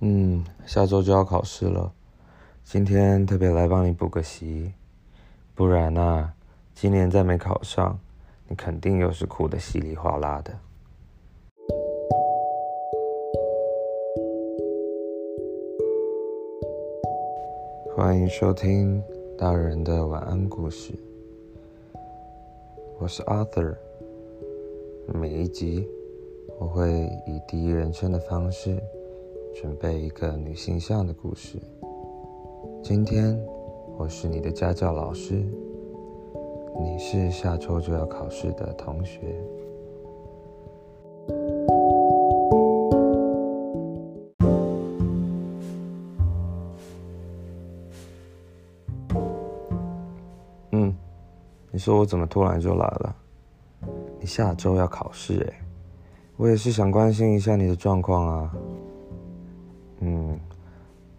嗯，下周就要考试了，今天特别来帮你补个习，不然啊，今年再没考上，你肯定又是哭的稀里哗啦的。欢迎收听大人的晚安故事，我是 Arthur，每一集我会以第一人称的方式。准备一个女性向的故事。今天我是你的家教老师，你是下周就要考试的同学。嗯，你说我怎么突然就来了？你下周要考试哎，我也是想关心一下你的状况啊。嗯，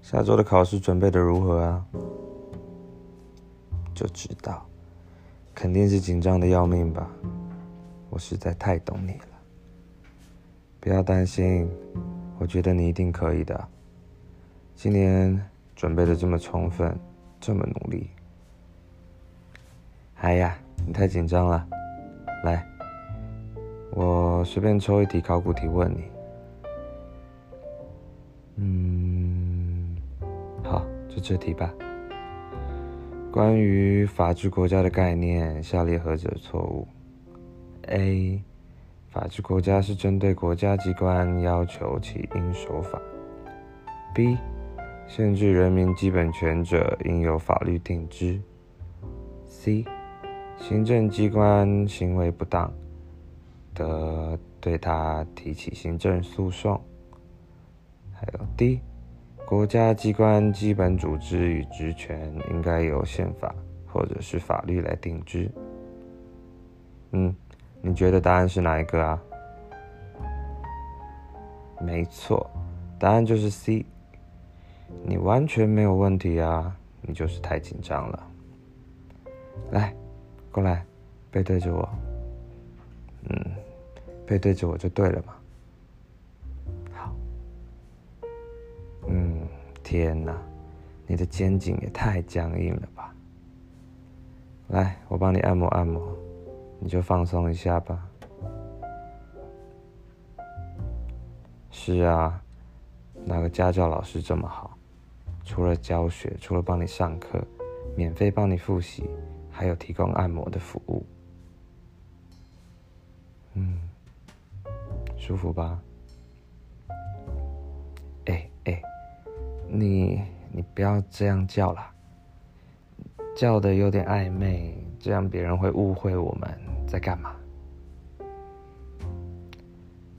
下周的考试准备的如何啊？就知道，肯定是紧张的要命吧。我实在太懂你了。不要担心，我觉得你一定可以的。今年准备的这么充分，这么努力。哎呀，你太紧张了。来，我随便抽一题考古题问你。嗯，好，就这题吧。关于法治国家的概念，下列何者错误？A. 法治国家是针对国家机关要求其应守法。B. 限制人民基本权者应由法律定之。C. 行政机关行为不当，得对他提起行政诉讼。还有 D，国家机关基本组织与职权应该由宪法或者是法律来定之。嗯，你觉得答案是哪一个啊？没错，答案就是 C。你完全没有问题啊，你就是太紧张了。来，过来，背对着我。嗯，背对着我就对了嘛。天哪，你的肩颈也太僵硬了吧！来，我帮你按摩按摩，你就放松一下吧。是啊，哪个家教老师这么好？除了教学，除了帮你上课，免费帮你复习，还有提供按摩的服务。嗯，舒服吧？你你不要这样叫啦，叫的有点暧昧，这样别人会误会我们在干嘛。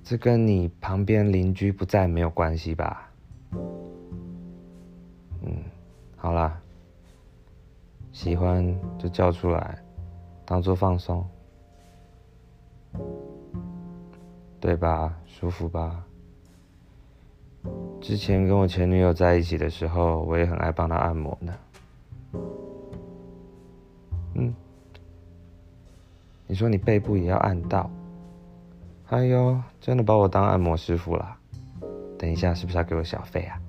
这跟你旁边邻居不在没有关系吧？嗯，好啦，喜欢就叫出来，当做放松，对吧？舒服吧？之前跟我前女友在一起的时候，我也很爱帮她按摩呢。嗯，你说你背部也要按到？哎呦，真的把我当按摩师傅了？等一下，是不是要给我小费啊？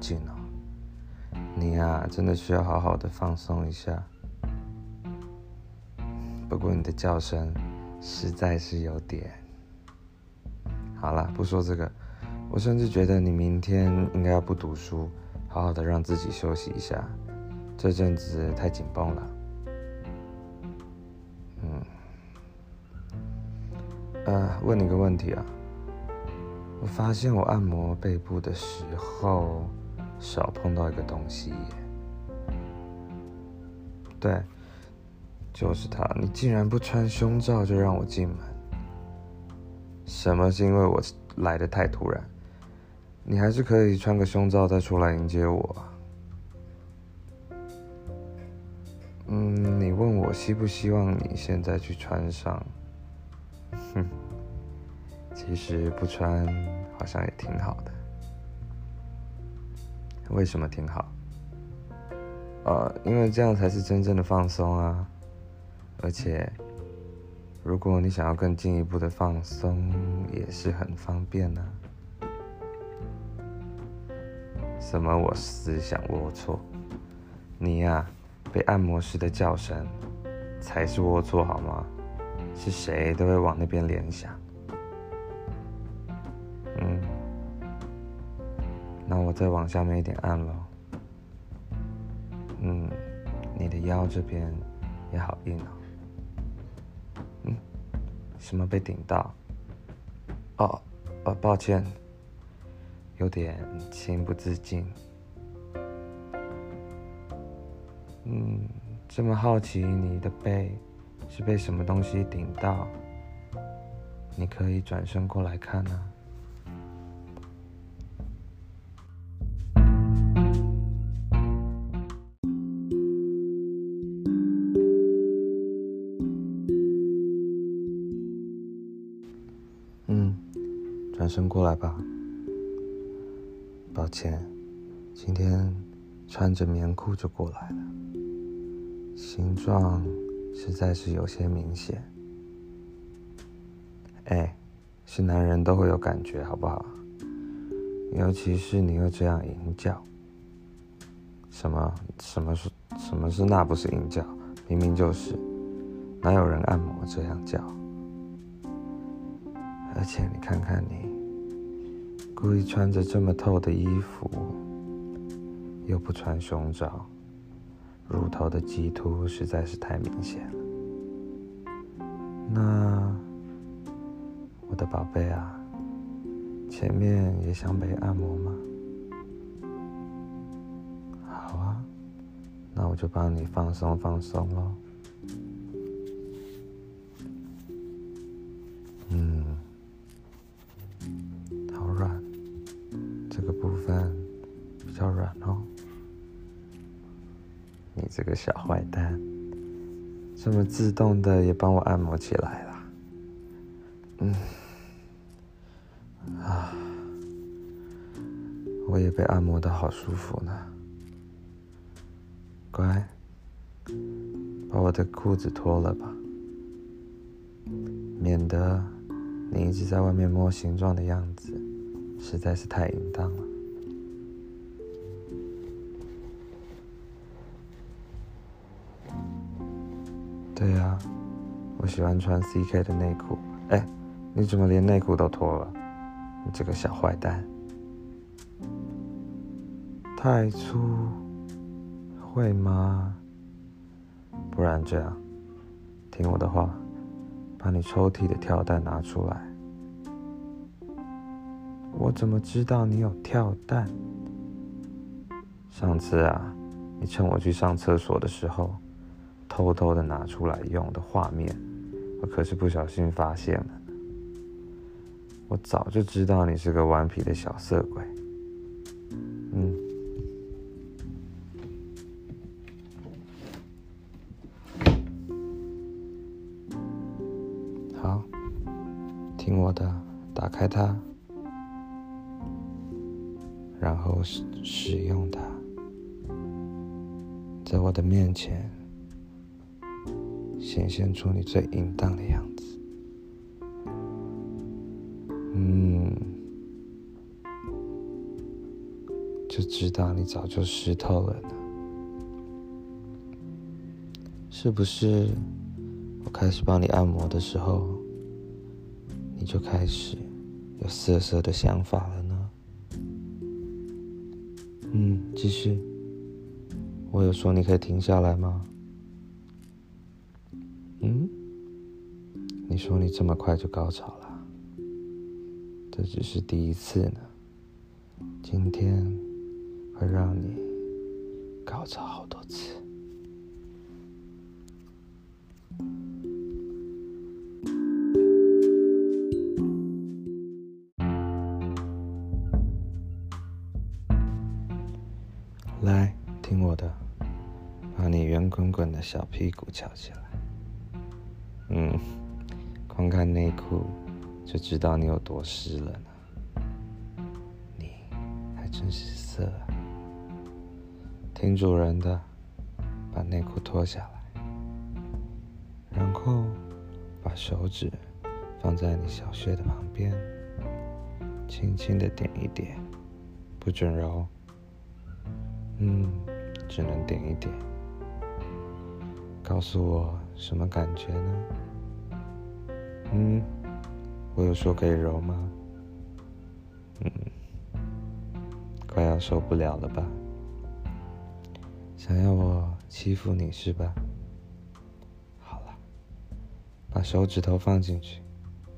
也是好紧哦。你呀，真的需要好好的放松一下。不过你的叫声实在是有点……好了，不说这个。我甚至觉得你明天应该要不读书，好好的让自己休息一下。这阵子太紧绷了。嗯呃，问你个问题啊，我发现我按摩背部的时候少碰到一个东西，对，就是它。你竟然不穿胸罩就让我进门，什么是因为我来的太突然？你还是可以穿个胸罩再出来迎接我。嗯，你问我希不希望你现在去穿上？哼，其实不穿好像也挺好的。为什么挺好？呃，因为这样才是真正的放松啊！而且，如果你想要更进一步的放松，也是很方便呢。什么？我思想龌龊？你呀，被按摩时的叫声才是龌龊好吗？是谁都会往那边联想。我再往下面一点按喽。嗯，你的腰这边也好硬哦。嗯，什么被顶到？哦，哦，抱歉，有点情不自禁。嗯，这么好奇你的背是被什么东西顶到？你可以转身过来看啊。身过来吧。抱歉，今天穿着棉裤就过来了，形状实在是有些明显。哎，是男人都会有感觉，好不好？尤其是你又这样淫叫。什么？什么是？什么是？那不是淫叫，明明就是。哪有人按摩这样叫？而且你看看你，故意穿着这么透的衣服，又不穿胸罩，乳头的鸡突实在是太明显了。那，我的宝贝啊，前面也想被按摩吗？好啊，那我就帮你放松放松喽。这个小坏蛋，这么自动的也帮我按摩起来了。嗯，啊，我也被按摩的好舒服呢。乖，把我的裤子脱了吧，免得你一直在外面摸形状的样子，实在是太淫荡了。对呀，我喜欢穿 CK 的内裤。哎，你怎么连内裤都脱了？你这个小坏蛋！太粗，会吗？不然这样，听我的话，把你抽屉的跳蛋拿出来。我怎么知道你有跳蛋？上次啊，你趁我去上厕所的时候。偷偷的拿出来用的画面，我可是不小心发现了。我早就知道你是个顽皮的小色鬼。嗯，好，听我的，打开它，然后使使用它，在我的面前。显现出你最淫荡的样子，嗯，就知道你早就湿透了呢。是不是？我开始帮你按摩的时候，你就开始有色色的想法了呢？嗯，继续。我有说你可以停下来吗？你说你这么快就高潮了，这只是第一次呢。今天会让你高潮好多次。来，听我的，把你圆滚滚的小屁股翘起来。嗯。光看内裤就知道你有多湿了呢。你还真是色啊！听主人的，把内裤脱下来，然后把手指放在你小穴的旁边，轻轻的点一点，不准揉。嗯，只能点一点。告诉我什么感觉呢？嗯，我有说可以揉吗？嗯，快要受不了了吧？想要我欺负你是吧？好了，把手指头放进去。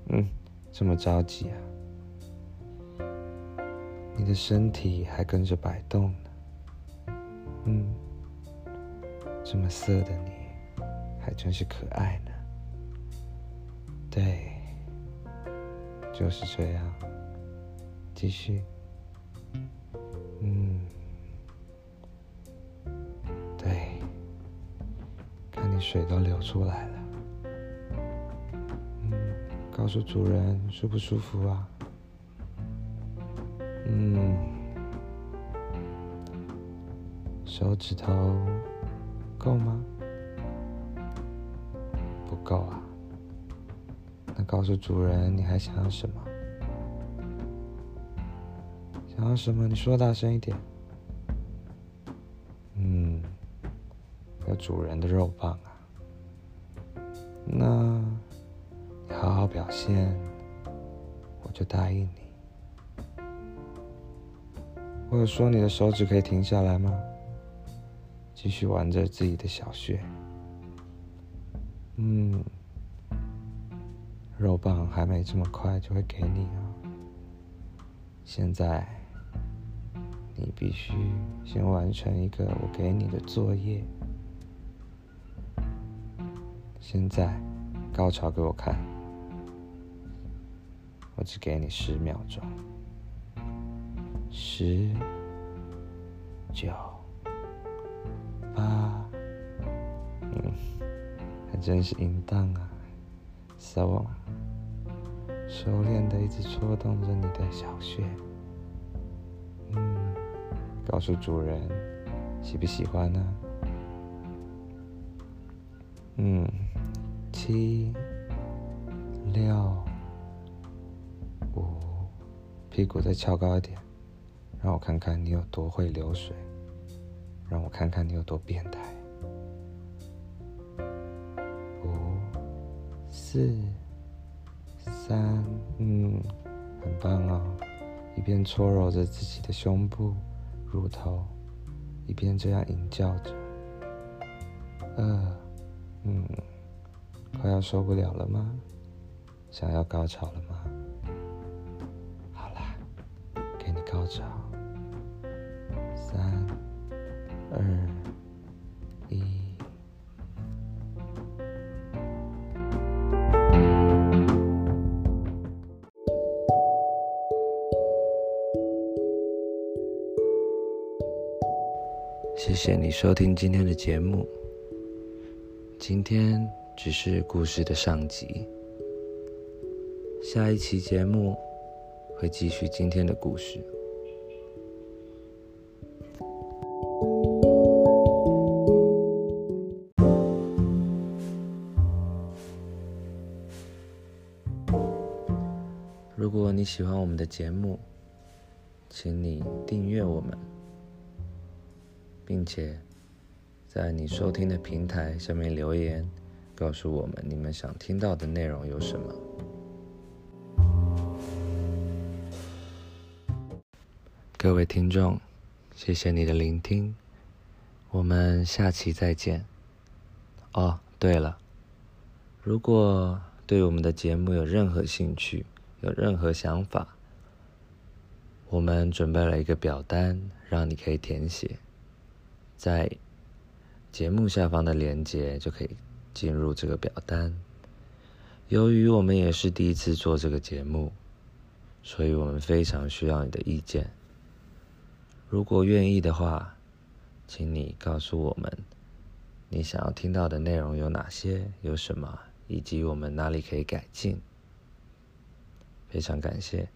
嗯，这么着急啊？你的身体还跟着摆动呢。嗯，这么色的你，还真是可爱呢。对，就是这样。继续。嗯，对，看你水都流出来了。嗯，告诉主人舒不舒服啊？嗯，手指头够吗？不够啊。告诉主人你还想要什么？想要什么？你说大声一点。嗯，要主人的肉棒啊。那，你好好表现，我就答应你。我有说你的手指可以停下来吗？继续玩着自己的小穴。嗯，肉棒还没这么快就会给你啊。现在。你必须先完成一个我给你的作业。现在，高潮给我看。我只给你十秒钟。十、九、八，嗯，还真是淫荡啊！撒网，熟练的一直戳动着你的小穴。嗯告诉主人，喜不喜欢呢？嗯，七、六、五，屁股再翘高一点，让我看看你有多会流水，让我看看你有多变态。五、四、三，嗯，很棒哦，一边搓揉着自己的胸部。乳头，一边这样吟叫着。呃，嗯，快要受不了了吗？想要高潮了吗？好啦，给你高潮。三、二、谢谢你收听今天的节目。今天只是故事的上集，下一期节目会继续今天的故事。如果你喜欢我们的节目，请你订阅我们。并且在你收听的平台下面留言，告诉我们你们想听到的内容有什么。各位听众，谢谢你的聆听，我们下期再见。哦，对了，如果对我们的节目有任何兴趣，有任何想法，我们准备了一个表单，让你可以填写。在节目下方的链接就可以进入这个表单。由于我们也是第一次做这个节目，所以我们非常需要你的意见。如果愿意的话，请你告诉我们你想要听到的内容有哪些，有什么，以及我们哪里可以改进。非常感谢。